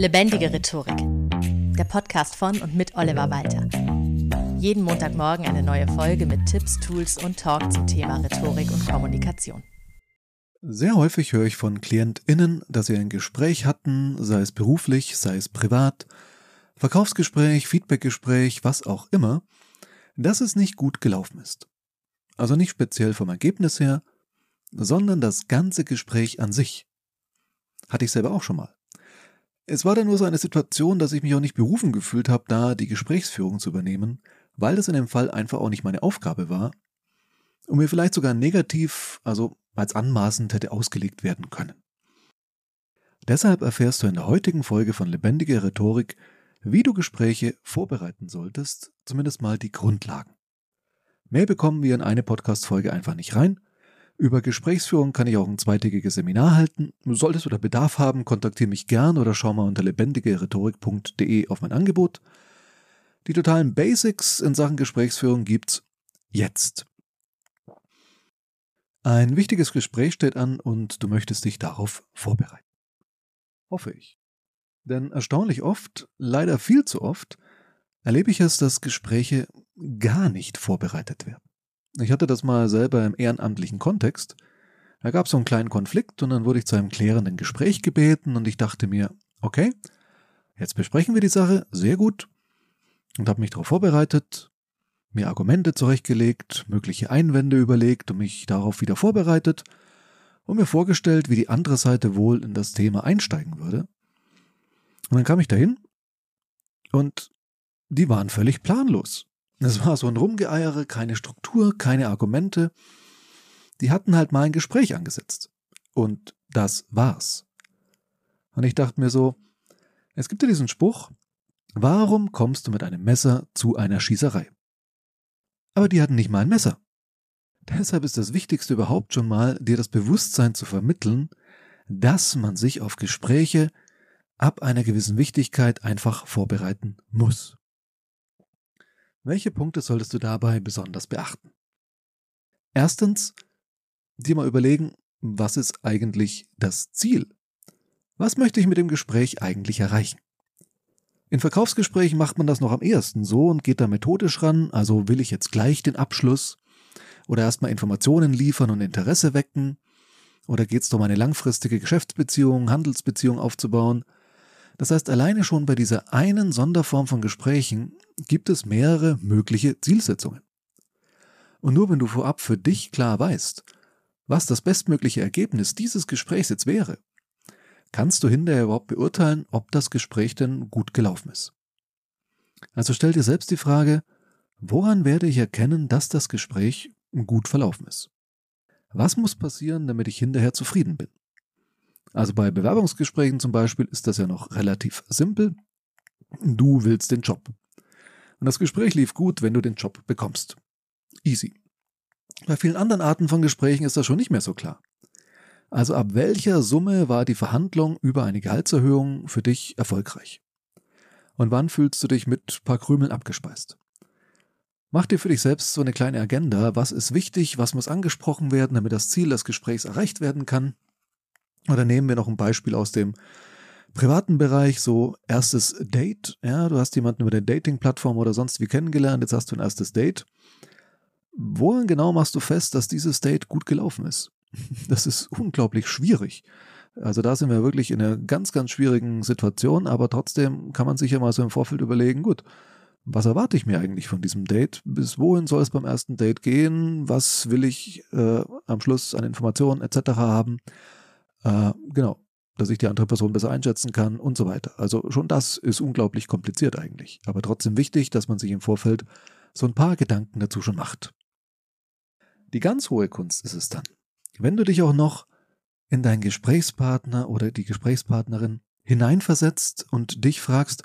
Lebendige Rhetorik. Der Podcast von und mit Oliver Walter. Jeden Montagmorgen eine neue Folge mit Tipps, Tools und Talk zum Thema Rhetorik und Kommunikation. Sehr häufig höre ich von KlientInnen, dass sie ein Gespräch hatten, sei es beruflich, sei es privat, Verkaufsgespräch, Feedbackgespräch, was auch immer, dass es nicht gut gelaufen ist. Also nicht speziell vom Ergebnis her, sondern das ganze Gespräch an sich. Hatte ich selber auch schon mal. Es war dann nur so eine Situation, dass ich mich auch nicht berufen gefühlt habe, da die Gesprächsführung zu übernehmen, weil das in dem Fall einfach auch nicht meine Aufgabe war und mir vielleicht sogar negativ, also als anmaßend hätte ausgelegt werden können. Deshalb erfährst du in der heutigen Folge von Lebendige Rhetorik, wie du Gespräche vorbereiten solltest, zumindest mal die Grundlagen. Mehr bekommen wir in eine Podcast-Folge einfach nicht rein, über Gesprächsführung kann ich auch ein zweitägiges Seminar halten. Solltest du da Bedarf haben, kontaktiere mich gern oder schau mal unter lebendigerhetorik.de auf mein Angebot. Die totalen Basics in Sachen Gesprächsführung gibt's jetzt. Ein wichtiges Gespräch steht an und du möchtest dich darauf vorbereiten. Hoffe ich. Denn erstaunlich oft, leider viel zu oft, erlebe ich es, dass Gespräche gar nicht vorbereitet werden. Ich hatte das mal selber im ehrenamtlichen Kontext. Da gab es so einen kleinen Konflikt und dann wurde ich zu einem klärenden Gespräch gebeten und ich dachte mir, okay, jetzt besprechen wir die Sache, sehr gut. Und habe mich darauf vorbereitet, mir Argumente zurechtgelegt, mögliche Einwände überlegt und mich darauf wieder vorbereitet und mir vorgestellt, wie die andere Seite wohl in das Thema einsteigen würde. Und dann kam ich dahin und die waren völlig planlos. Es war so ein Rumgeeiere, keine Struktur, keine Argumente. Die hatten halt mal ein Gespräch angesetzt. Und das war's. Und ich dachte mir so, es gibt ja diesen Spruch, warum kommst du mit einem Messer zu einer Schießerei? Aber die hatten nicht mal ein Messer. Deshalb ist das Wichtigste überhaupt schon mal, dir das Bewusstsein zu vermitteln, dass man sich auf Gespräche ab einer gewissen Wichtigkeit einfach vorbereiten muss. Welche Punkte solltest du dabei besonders beachten? Erstens, dir mal überlegen, was ist eigentlich das Ziel? Was möchte ich mit dem Gespräch eigentlich erreichen? In Verkaufsgesprächen macht man das noch am ehesten so und geht da methodisch ran, also will ich jetzt gleich den Abschluss oder erstmal Informationen liefern und Interesse wecken oder geht es darum, eine langfristige Geschäftsbeziehung, Handelsbeziehung aufzubauen das heißt, alleine schon bei dieser einen Sonderform von Gesprächen gibt es mehrere mögliche Zielsetzungen. Und nur wenn du vorab für dich klar weißt, was das bestmögliche Ergebnis dieses Gesprächs jetzt wäre, kannst du hinterher überhaupt beurteilen, ob das Gespräch denn gut gelaufen ist. Also stell dir selbst die Frage, woran werde ich erkennen, dass das Gespräch gut verlaufen ist? Was muss passieren, damit ich hinterher zufrieden bin? Also bei Bewerbungsgesprächen zum Beispiel ist das ja noch relativ simpel. Du willst den Job. Und das Gespräch lief gut, wenn du den Job bekommst. Easy. Bei vielen anderen Arten von Gesprächen ist das schon nicht mehr so klar. Also ab welcher Summe war die Verhandlung über eine Gehaltserhöhung für dich erfolgreich? Und wann fühlst du dich mit paar Krümeln abgespeist? Mach dir für dich selbst so eine kleine Agenda, was ist wichtig, was muss angesprochen werden, damit das Ziel des Gesprächs erreicht werden kann oder nehmen wir noch ein Beispiel aus dem privaten Bereich, so erstes Date. Ja, du hast jemanden über der Dating-Plattform oder sonst wie kennengelernt, jetzt hast du ein erstes Date. Woran genau machst du fest, dass dieses Date gut gelaufen ist? Das ist unglaublich schwierig. Also da sind wir wirklich in einer ganz, ganz schwierigen Situation, aber trotzdem kann man sich ja mal so im Vorfeld überlegen, gut, was erwarte ich mir eigentlich von diesem Date? Bis wohin soll es beim ersten Date gehen? Was will ich äh, am Schluss an Informationen etc. haben? Äh, genau, dass ich die andere Person besser einschätzen kann und so weiter. Also schon das ist unglaublich kompliziert eigentlich, aber trotzdem wichtig, dass man sich im Vorfeld so ein paar Gedanken dazu schon macht. Die ganz hohe Kunst ist es dann, wenn du dich auch noch in deinen Gesprächspartner oder die Gesprächspartnerin hineinversetzt und dich fragst,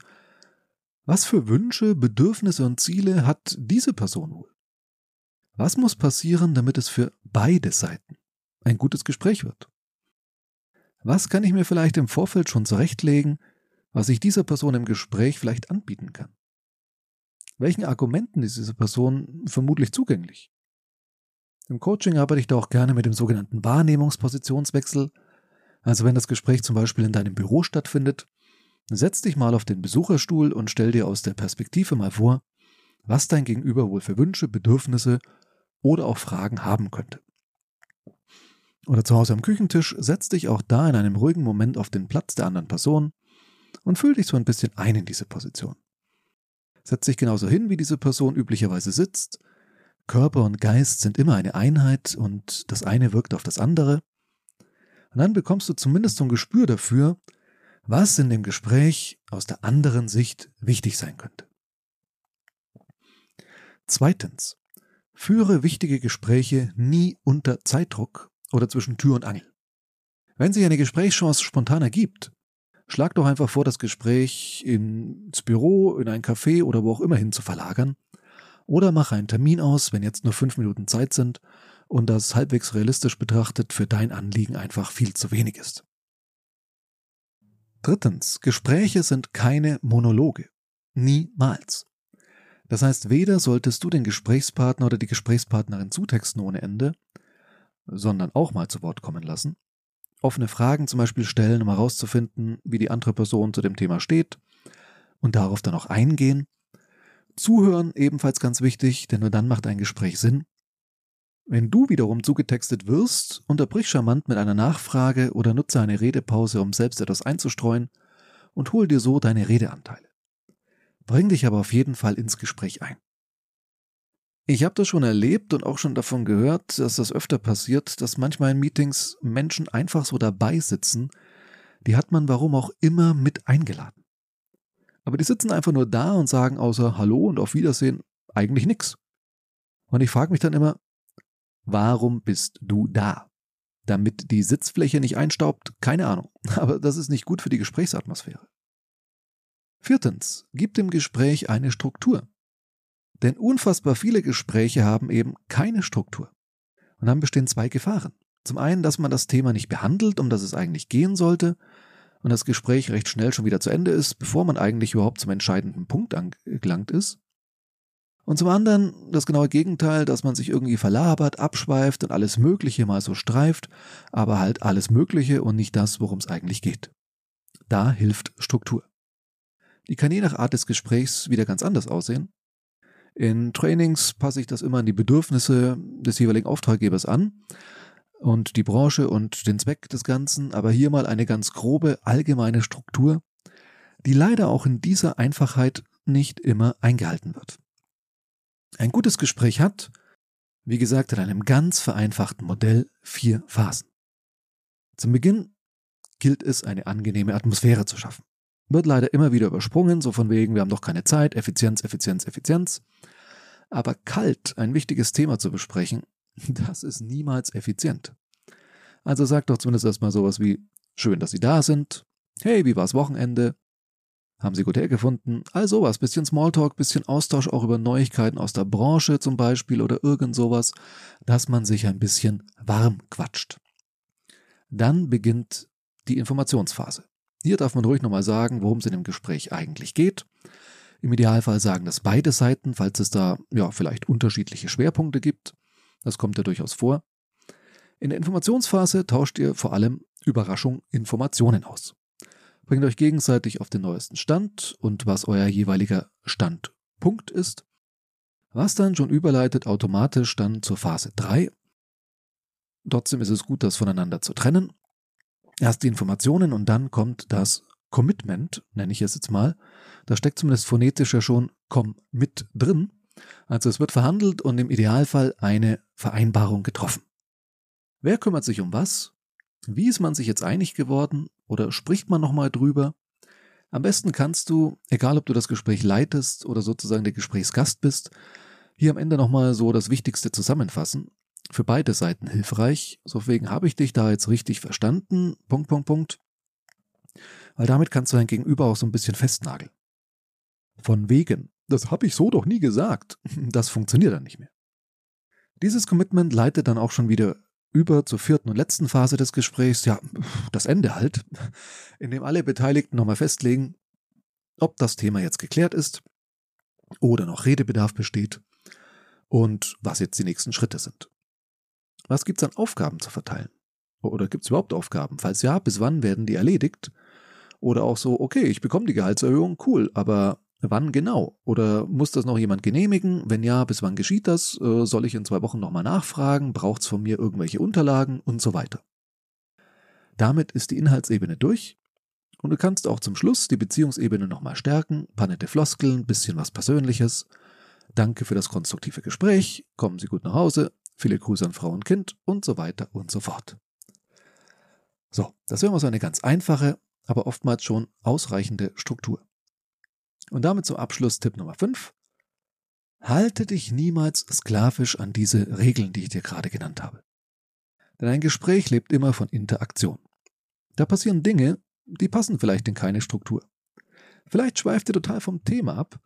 was für Wünsche, Bedürfnisse und Ziele hat diese Person wohl? Was muss passieren, damit es für beide Seiten ein gutes Gespräch wird? Was kann ich mir vielleicht im Vorfeld schon zurechtlegen, was ich dieser Person im Gespräch vielleicht anbieten kann? Welchen Argumenten ist diese Person vermutlich zugänglich? Im Coaching arbeite ich da auch gerne mit dem sogenannten Wahrnehmungspositionswechsel. Also wenn das Gespräch zum Beispiel in deinem Büro stattfindet, Setz dich mal auf den Besucherstuhl und stell dir aus der Perspektive mal vor, was dein Gegenüber wohl für Wünsche, Bedürfnisse oder auch Fragen haben könnte. Oder zu Hause am Küchentisch, setz dich auch da in einem ruhigen Moment auf den Platz der anderen Person und fühl dich so ein bisschen ein in diese Position. Setz dich genauso hin, wie diese Person üblicherweise sitzt. Körper und Geist sind immer eine Einheit und das eine wirkt auf das andere. Und dann bekommst du zumindest so ein Gespür dafür, was in dem Gespräch aus der anderen Sicht wichtig sein könnte. Zweitens. Führe wichtige Gespräche nie unter Zeitdruck oder zwischen Tür und Angel. Wenn sich eine Gesprächschance spontan ergibt, schlag doch einfach vor, das Gespräch ins Büro, in ein Café oder wo auch immer hin zu verlagern. Oder mach einen Termin aus, wenn jetzt nur fünf Minuten Zeit sind und das halbwegs realistisch betrachtet für dein Anliegen einfach viel zu wenig ist. Drittens, Gespräche sind keine Monologe. Niemals. Das heißt, weder solltest du den Gesprächspartner oder die Gesprächspartnerin zutexten ohne Ende, sondern auch mal zu Wort kommen lassen, offene Fragen zum Beispiel stellen, um herauszufinden, wie die andere Person zu dem Thema steht und darauf dann auch eingehen. Zuhören ebenfalls ganz wichtig, denn nur dann macht ein Gespräch Sinn. Wenn du wiederum zugetextet wirst, unterbrich charmant mit einer Nachfrage oder nutze eine Redepause, um selbst etwas einzustreuen und hol dir so deine Redeanteile. Bring dich aber auf jeden Fall ins Gespräch ein. Ich habe das schon erlebt und auch schon davon gehört, dass das öfter passiert, dass manchmal in Meetings Menschen einfach so dabei sitzen, die hat man warum auch immer mit eingeladen. Aber die sitzen einfach nur da und sagen außer Hallo und auf Wiedersehen eigentlich nichts. Und ich frage mich dann immer, Warum bist du da? Damit die Sitzfläche nicht einstaubt? Keine Ahnung. Aber das ist nicht gut für die Gesprächsatmosphäre. Viertens, gib dem Gespräch eine Struktur. Denn unfassbar viele Gespräche haben eben keine Struktur. Und dann bestehen zwei Gefahren. Zum einen, dass man das Thema nicht behandelt, um das es eigentlich gehen sollte, und das Gespräch recht schnell schon wieder zu Ende ist, bevor man eigentlich überhaupt zum entscheidenden Punkt angelangt ist. Und zum anderen das genaue Gegenteil, dass man sich irgendwie verlabert, abschweift und alles Mögliche mal so streift, aber halt alles Mögliche und nicht das, worum es eigentlich geht. Da hilft Struktur. Die kann je nach Art des Gesprächs wieder ganz anders aussehen. In Trainings passe ich das immer an die Bedürfnisse des jeweiligen Auftraggebers an und die Branche und den Zweck des Ganzen, aber hier mal eine ganz grobe allgemeine Struktur, die leider auch in dieser Einfachheit nicht immer eingehalten wird. Ein gutes Gespräch hat, wie gesagt, in einem ganz vereinfachten Modell vier Phasen. Zum Beginn gilt es, eine angenehme Atmosphäre zu schaffen. Wird leider immer wieder übersprungen, so von wegen, wir haben doch keine Zeit, Effizienz, Effizienz, Effizienz. Aber kalt ein wichtiges Thema zu besprechen, das ist niemals effizient. Also sagt doch zumindest erstmal sowas wie, schön, dass Sie da sind. Hey, wie war's Wochenende? Haben Sie gut hergefunden? All sowas, bisschen Smalltalk, bisschen Austausch auch über Neuigkeiten aus der Branche zum Beispiel oder irgend sowas, dass man sich ein bisschen warm quatscht. Dann beginnt die Informationsphase. Hier darf man ruhig nochmal sagen, worum es in dem Gespräch eigentlich geht. Im Idealfall sagen das beide Seiten, falls es da ja vielleicht unterschiedliche Schwerpunkte gibt. Das kommt ja durchaus vor. In der Informationsphase tauscht ihr vor allem Überraschung Informationen aus. Bringt euch gegenseitig auf den neuesten Stand und was euer jeweiliger Standpunkt ist, was dann schon überleitet automatisch dann zur Phase 3. Trotzdem ist es gut, das voneinander zu trennen. Erst die Informationen und dann kommt das Commitment, nenne ich es jetzt mal. Da steckt zumindest phonetisch ja schon komm mit drin. Also es wird verhandelt und im Idealfall eine Vereinbarung getroffen. Wer kümmert sich um was? Wie ist man sich jetzt einig geworden oder spricht man nochmal drüber? Am besten kannst du, egal ob du das Gespräch leitest oder sozusagen der Gesprächsgast bist, hier am Ende nochmal so das Wichtigste zusammenfassen. Für beide Seiten hilfreich. Deswegen habe ich dich da jetzt richtig verstanden. Punkt, Punkt, Punkt. Weil damit kannst du dein Gegenüber auch so ein bisschen festnageln. Von wegen, das habe ich so doch nie gesagt. Das funktioniert dann nicht mehr. Dieses Commitment leitet dann auch schon wieder über zur vierten und letzten Phase des Gesprächs, ja, das Ende halt, in dem alle Beteiligten nochmal festlegen, ob das Thema jetzt geklärt ist oder noch Redebedarf besteht und was jetzt die nächsten Schritte sind. Was gibt es an Aufgaben zu verteilen? Oder gibt es überhaupt Aufgaben? Falls ja, bis wann werden die erledigt? Oder auch so, okay, ich bekomme die Gehaltserhöhung, cool, aber wann genau? Oder muss das noch jemand genehmigen? Wenn ja, bis wann geschieht das? Äh, soll ich in zwei Wochen nochmal nachfragen? Braucht es von mir irgendwelche Unterlagen und so weiter? Damit ist die Inhaltsebene durch und du kannst auch zum Schluss die Beziehungsebene nochmal stärken, paar nette Floskeln, bisschen was Persönliches. Danke für das konstruktive Gespräch, kommen Sie gut nach Hause, viele Grüße an Frau und Kind und so weiter und so fort. So, das wäre mal so eine ganz einfache, aber oftmals schon ausreichende Struktur. Und damit zum Abschluss Tipp Nummer 5. Halte dich niemals sklavisch an diese Regeln, die ich dir gerade genannt habe. Denn ein Gespräch lebt immer von Interaktion. Da passieren Dinge, die passen vielleicht in keine Struktur. Vielleicht schweift ihr total vom Thema ab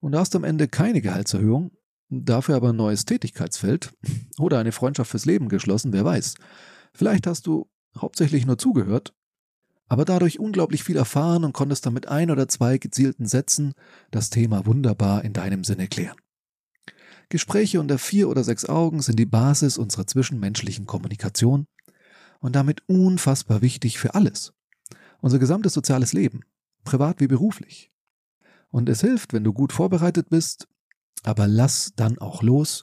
und hast am Ende keine Gehaltserhöhung, dafür aber ein neues Tätigkeitsfeld oder eine Freundschaft fürs Leben geschlossen, wer weiß. Vielleicht hast du hauptsächlich nur zugehört, aber dadurch unglaublich viel erfahren und konntest dann mit ein oder zwei gezielten Sätzen das Thema wunderbar in deinem Sinne klären. Gespräche unter vier oder sechs Augen sind die Basis unserer zwischenmenschlichen Kommunikation und damit unfassbar wichtig für alles. Unser gesamtes soziales Leben, privat wie beruflich. Und es hilft, wenn du gut vorbereitet bist, aber lass dann auch los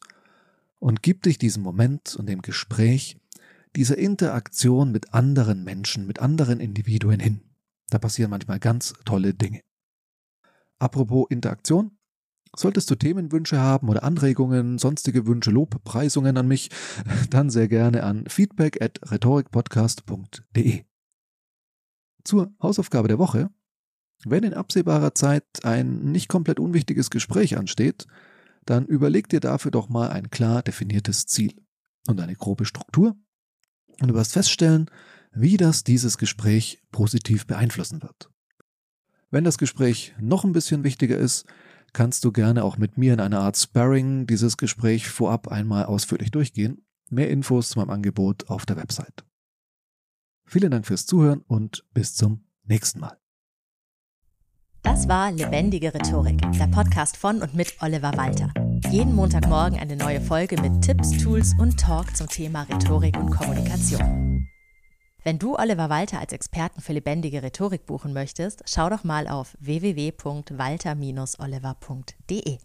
und gib dich diesem Moment und dem Gespräch, dieser Interaktion mit anderen Menschen, mit anderen Individuen hin. Da passieren manchmal ganz tolle Dinge. Apropos Interaktion, Solltest du Themenwünsche haben oder Anregungen, sonstige Wünsche, Lobpreisungen an mich, dann sehr gerne an feedback at rhetorikpodcast.de. Zur Hausaufgabe der Woche. Wenn in absehbarer Zeit ein nicht komplett unwichtiges Gespräch ansteht, dann überleg dir dafür doch mal ein klar definiertes Ziel und eine grobe Struktur und du wirst feststellen, wie das dieses Gespräch positiv beeinflussen wird. Wenn das Gespräch noch ein bisschen wichtiger ist, kannst du gerne auch mit mir in einer Art Sparring dieses Gespräch vorab einmal ausführlich durchgehen. Mehr Infos zu meinem Angebot auf der Website. Vielen Dank fürs Zuhören und bis zum nächsten Mal. Das war Lebendige Rhetorik, der Podcast von und mit Oliver Walter. Jeden Montagmorgen eine neue Folge mit Tipps, Tools und Talk zum Thema Rhetorik und Kommunikation. Wenn du Oliver Walter als Experten für lebendige Rhetorik buchen möchtest, schau doch mal auf www.walter-oliver.de.